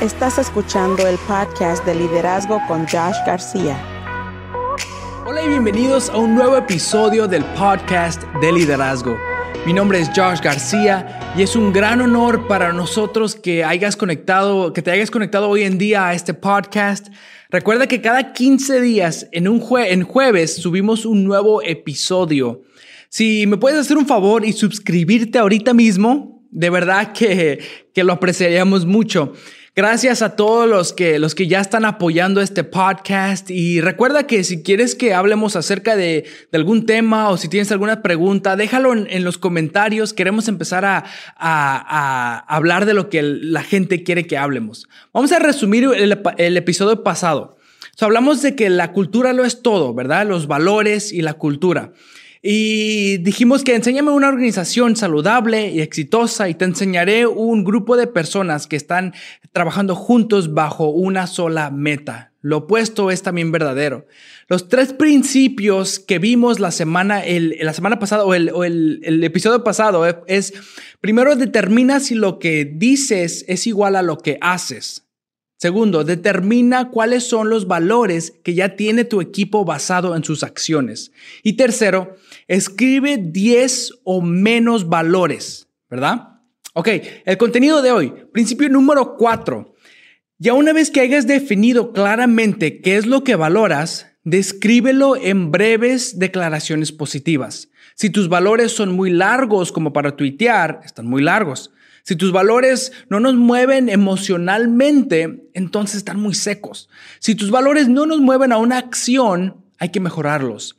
Estás escuchando el podcast de liderazgo con Josh García. Hola y bienvenidos a un nuevo episodio del podcast de liderazgo. Mi nombre es Josh García y es un gran honor para nosotros que hayas conectado, que te hayas conectado hoy en día a este podcast. Recuerda que cada 15 días en un en jueves subimos un nuevo episodio. Si me puedes hacer un favor y suscribirte ahorita mismo, de verdad que, que lo apreciaríamos mucho. Gracias a todos los que, los que ya están apoyando este podcast y recuerda que si quieres que hablemos acerca de, de algún tema o si tienes alguna pregunta, déjalo en, los comentarios. Queremos empezar a, a, a, hablar de lo que la gente quiere que hablemos. Vamos a resumir el, episodio pasado. hablamos de que la cultura lo es todo, ¿verdad? Los valores y la cultura. Y dijimos que enséñame una organización saludable y exitosa y te enseñaré un grupo de personas que están trabajando juntos bajo una sola meta. Lo opuesto es también verdadero. Los tres principios que vimos la semana, el, la semana pasada o, el, el, el, episodio pasado es, primero, determina si lo que dices es igual a lo que haces. Segundo, determina cuáles son los valores que ya tiene tu equipo basado en sus acciones. Y tercero, escribe 10 o menos valores, ¿verdad? Ok, el contenido de hoy, principio número 4. Ya una vez que hayas definido claramente qué es lo que valoras, descríbelo en breves declaraciones positivas. Si tus valores son muy largos como para tuitear, están muy largos. Si tus valores no nos mueven emocionalmente, entonces están muy secos. Si tus valores no nos mueven a una acción, hay que mejorarlos.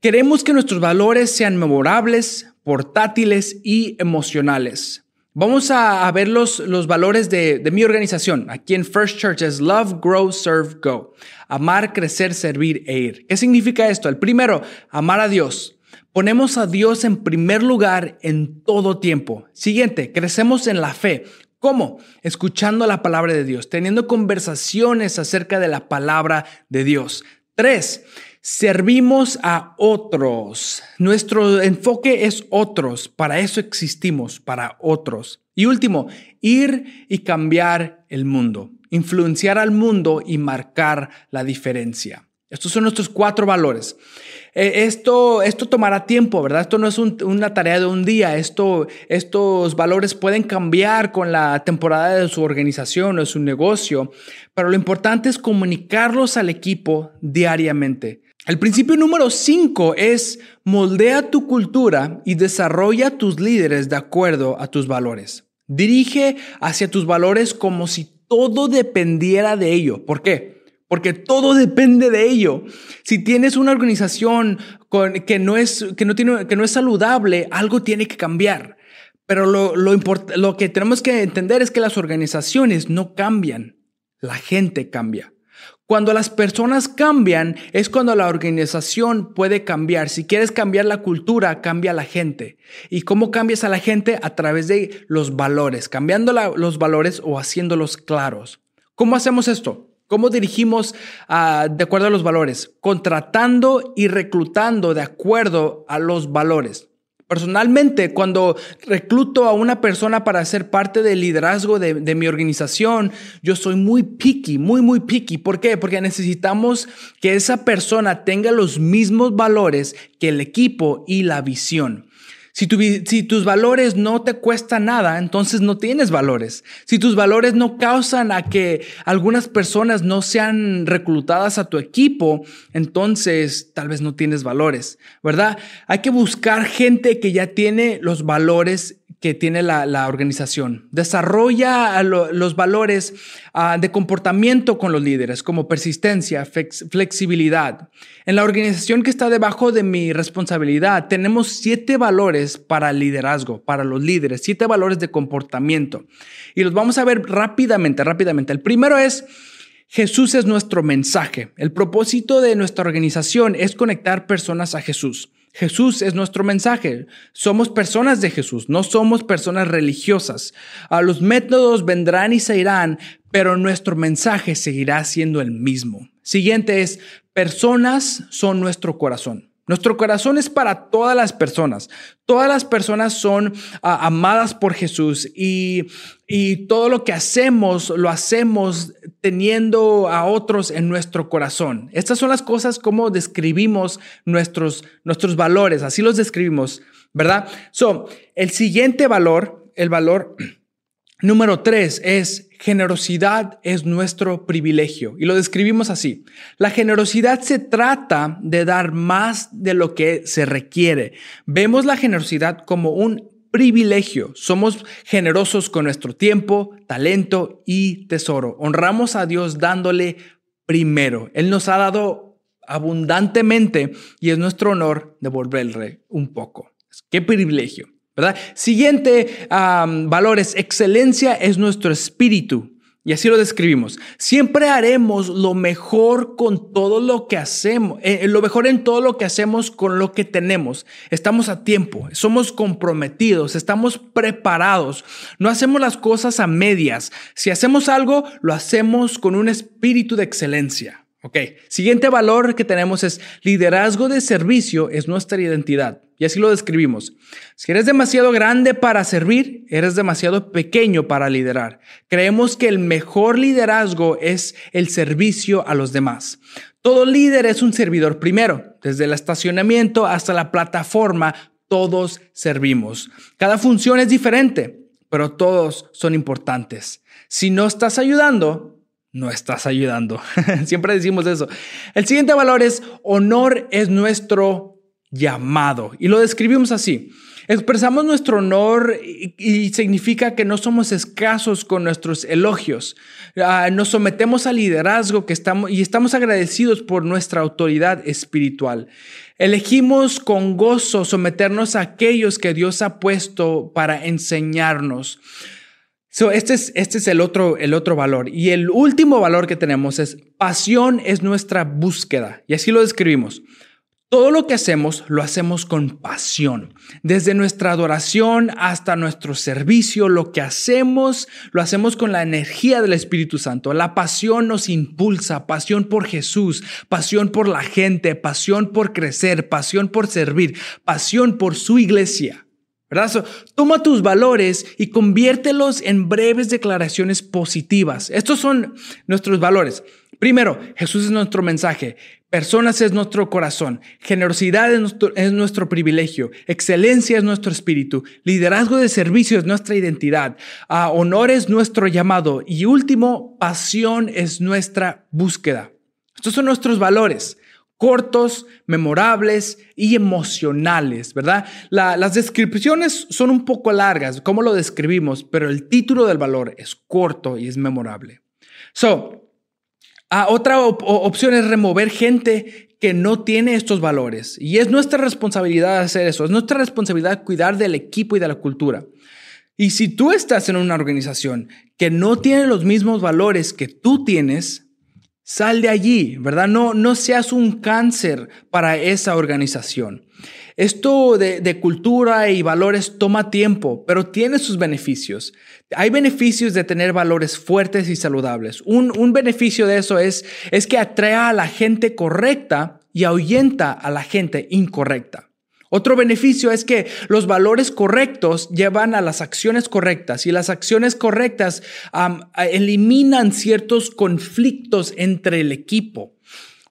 Queremos que nuestros valores sean memorables, portátiles y emocionales. Vamos a, ver los, los valores de, de, mi organización. Aquí en First Church es Love, Grow, Serve, Go. Amar, crecer, servir e ir. ¿Qué significa esto? El primero, amar a Dios. Ponemos a Dios en primer lugar en todo tiempo. Siguiente, crecemos en la fe. ¿Cómo? Escuchando la palabra de Dios, teniendo conversaciones acerca de la palabra de Dios. Tres, servimos a otros. Nuestro enfoque es otros. Para eso existimos, para otros. Y último, ir y cambiar el mundo. Influenciar al mundo y marcar la diferencia. Estos son nuestros cuatro valores. Eh, esto, esto tomará tiempo, ¿verdad? Esto no es una tarea de un día. Esto, estos valores pueden cambiar con la temporada de su organización o de su negocio, pero lo importante es comunicarlos al equipo diariamente. El principio número cinco es moldea tu cultura y desarrolla tus líderes de acuerdo a tus valores. Dirige hacia tus valores como si todo dependiera de ello. ¿Por qué? Porque todo depende de ello. Si tienes una organización que, no es, que, no tiene, que no es saludable, algo tiene que cambiar. Pero lo, lo, lo que tenemos que entender es que las organizaciones no cambian, la gente cambia. Cuando las personas cambian es cuando la organización puede cambiar. Si quieres cambiar la cultura, cambia la gente. ¿Y cómo cambias a la gente? A través de los valores, cambiando los valores o haciéndolos claros. ¿Cómo hacemos esto? ¿Cómo dirigimos ah, de acuerdo a los valores? Contratando y reclutando de acuerdo a los valores. Personalmente, cuando recluto a una persona para ser parte del liderazgo de, mi organización, yo soy muy picky, muy, muy picky. ¿Por qué? Porque necesitamos que esa persona tenga los mismos valores que el equipo y la visión. Si, tus valores no te cuestan nada, entonces no tienes valores. Si tus valores no causan a que algunas personas no sean reclutadas a tu equipo, entonces tal vez no tienes valores, ¿verdad? Hay que buscar gente que ya tiene los valores que tiene la, organización. Desarrolla los valores ah, de comportamiento con los líderes, como persistencia, flexibilidad. En la organización que está debajo de mi responsabilidad, tenemos siete valores para el liderazgo, para los líderes, siete valores de comportamiento. Y los vamos a ver rápidamente, rápidamente. El primero es... Jesús es nuestro mensaje. El propósito de nuestra organización es conectar personas a Jesús. Jesús es nuestro mensaje. Somos personas de Jesús, no somos personas religiosas. A los métodos vendrán y se irán, pero nuestro mensaje seguirá siendo el mismo. Siguiente es, personas son nuestro corazón. Nuestro corazón es para todas las personas. Todas las personas son ah, amadas por Jesús y, y todo lo que hacemos lo hacemos teniendo a otros en nuestro corazón. Estas son las cosas como describimos nuestros, nuestros valores, así los describimos, ¿verdad? So, el siguiente valor, el valor número tres es generosidad es nuestro privilegio y lo describimos así. La generosidad se trata de dar más de lo que se requiere. Vemos la generosidad como un privilegio. Somos generosos con nuestro tiempo, talento y tesoro. Honramos a Dios dándole primero. Él nos ha dado abundantemente y es nuestro honor devolverle un poco. Qué privilegio. ¿Verdad? Siguiente es excelencia es nuestro espíritu. Y así lo describimos. Siempre haremos lo mejor con todo lo que hacemos, eh, lo mejor en todo lo que hacemos con lo que tenemos. Estamos a tiempo, somos comprometidos, estamos preparados. No hacemos las cosas a medias. Si hacemos algo, lo hacemos con un espíritu de excelencia. Ok, siguiente valor que tenemos es liderazgo de servicio es nuestra identidad. Y así lo describimos. Si eres demasiado grande para servir, eres demasiado pequeño para liderar. Creemos que el mejor liderazgo es el servicio a los demás. Todo líder es un servidor primero. Desde el estacionamiento hasta la plataforma, todos servimos. Cada función es diferente, pero todos son importantes. Si no estás ayudando, no estás ayudando. Siempre decimos eso. El siguiente valor es honor es nuestro llamado y lo describimos así. Expresamos nuestro honor y, significa que no somos escasos con nuestros elogios. Ah, nos sometemos al liderazgo que estamos y estamos agradecidos por nuestra autoridad espiritual. Elegimos con gozo someternos a aquellos que Dios ha puesto para enseñarnos este es, este es el, otro, el otro valor. Y el último valor que tenemos es pasión es nuestra búsqueda. Y así lo describimos. Todo lo que hacemos lo hacemos con pasión. Desde nuestra adoración hasta nuestro servicio, lo que hacemos lo hacemos con la energía del Espíritu Santo. La pasión nos impulsa, pasión por Jesús, pasión por la gente, pasión por crecer, pasión por servir, pasión por su iglesia. ¿Verdad? toma tus valores y conviértelos en breves declaraciones positivas. Estos son nuestros valores. Primero, Jesús es nuestro mensaje, personas es nuestro corazón, generosidad es nuestro, es nuestro privilegio, excelencia es nuestro espíritu, liderazgo de servicio es nuestra identidad, uh, honor es nuestro llamado y último, pasión es nuestra búsqueda. Estos son nuestros valores cortos, memorables y emocionales, ¿verdad? las descripciones son un poco largas, como lo describimos, pero el título del valor es corto y es memorable. So, ah, otra opción es remover gente que no tiene estos valores. Y es nuestra responsabilidad hacer eso. Es nuestra responsabilidad cuidar del equipo y de la cultura. Y si tú estás en una organización que no tiene los mismos valores que tú tienes, Sal de allí, ¿verdad? No, no seas un cáncer para esa organización. Esto de, cultura y valores toma tiempo, pero tiene sus beneficios. Hay beneficios de tener valores fuertes y saludables. Un, un beneficio de eso es, es que atrae a la gente correcta y ahuyenta a la gente incorrecta. Otro beneficio es que los valores correctos llevan a las acciones correctas y las acciones correctas eliminan ciertos conflictos entre el equipo.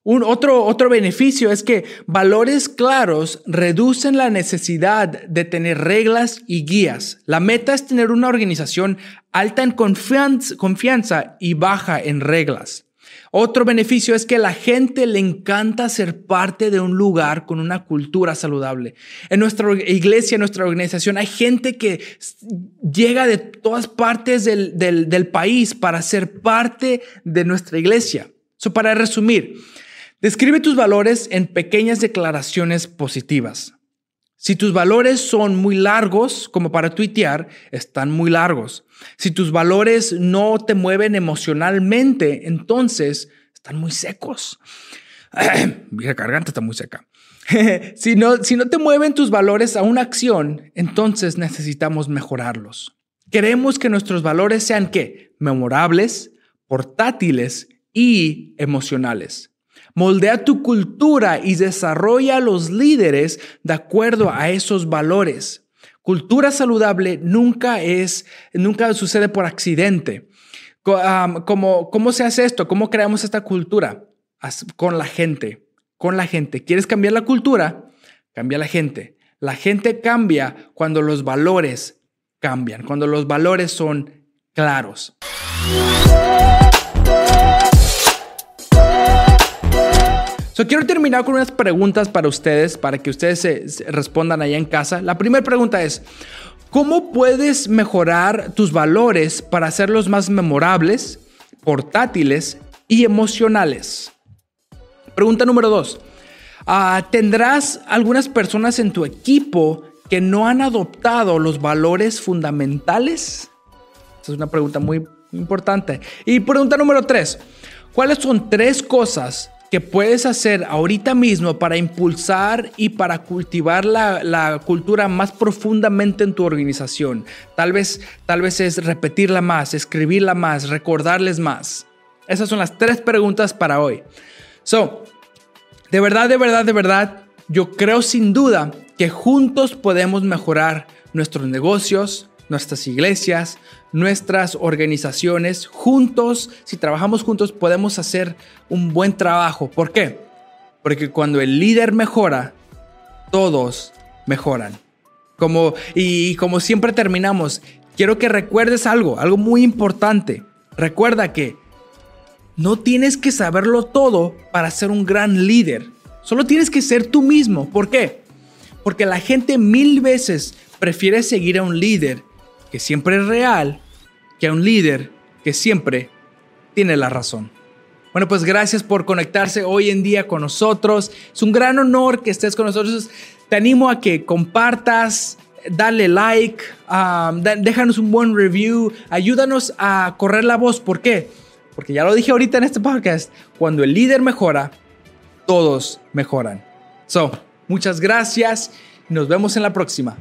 Un otro, otro beneficio es que valores claros reducen la necesidad de tener reglas y guías. La meta es tener una organización alta en confianza y baja en reglas. Otro beneficio es que la gente le encanta ser parte de un lugar con una cultura saludable. En nuestra iglesia, en nuestra organización, hay gente que llega de todas partes del, país para ser parte de nuestra iglesia. So, para resumir, describe tus valores en pequeñas declaraciones positivas. Si tus valores son muy largos, como para tuitear, están muy largos. Si tus valores no te mueven emocionalmente, entonces están muy secos. Mi garganta está muy seca. si, no, si no te mueven tus valores a una acción, entonces necesitamos mejorarlos. Queremos que nuestros valores sean qué? Memorables, portátiles y emocionales. Moldea tu cultura y desarrolla a los líderes de acuerdo a esos valores. Cultura saludable nunca es, nunca sucede por accidente. ¿Cómo, ¿Cómo se hace esto? ¿Cómo creamos esta cultura? Con la gente, con la gente. ¿Quieres cambiar la cultura? Cambia la gente. La gente cambia cuando los valores cambian, cuando los valores son claros. So, quiero terminar con unas preguntas para ustedes, para que ustedes se, respondan allá en casa. La primera pregunta es, ¿cómo puedes mejorar tus valores para hacerlos más memorables, portátiles y emocionales? Pregunta número dos, ah, ¿tendrás algunas personas en tu equipo que no han adoptado los valores fundamentales? Esa es una pregunta muy importante. Y pregunta número tres, ¿cuáles son tres cosas puedes hacer ahorita mismo para impulsar y para cultivar la, cultura más profundamente en tu organización. Tal vez, tal vez es repetirla más, escribirla más, recordarles más. Esas son las tres preguntas para hoy. So, de verdad, de verdad, de verdad, yo creo sin duda que juntos podemos mejorar nuestros negocios, nuestras iglesias, nuestras organizaciones, juntos, si trabajamos juntos, podemos hacer un buen trabajo. ¿Por qué? Porque cuando el líder mejora, todos mejoran. Como, y como siempre terminamos, quiero que recuerdes algo, algo muy importante. Recuerda que no tienes que saberlo todo para ser un gran líder. Solo tienes que ser tú mismo. ¿Por qué? Porque la gente mil veces prefiere seguir a un líder que siempre es real que a un líder que siempre tiene la razón. Bueno, pues gracias por conectarse hoy en día con nosotros. Es un gran honor que estés con nosotros. Te animo a que compartas, dale like, um, déjanos un buen review, ayúdanos a correr la voz. ¿Por qué? Porque ya lo dije ahorita en este podcast, cuando el líder mejora, todos mejoran. So, muchas gracias. Nos vemos en la próxima.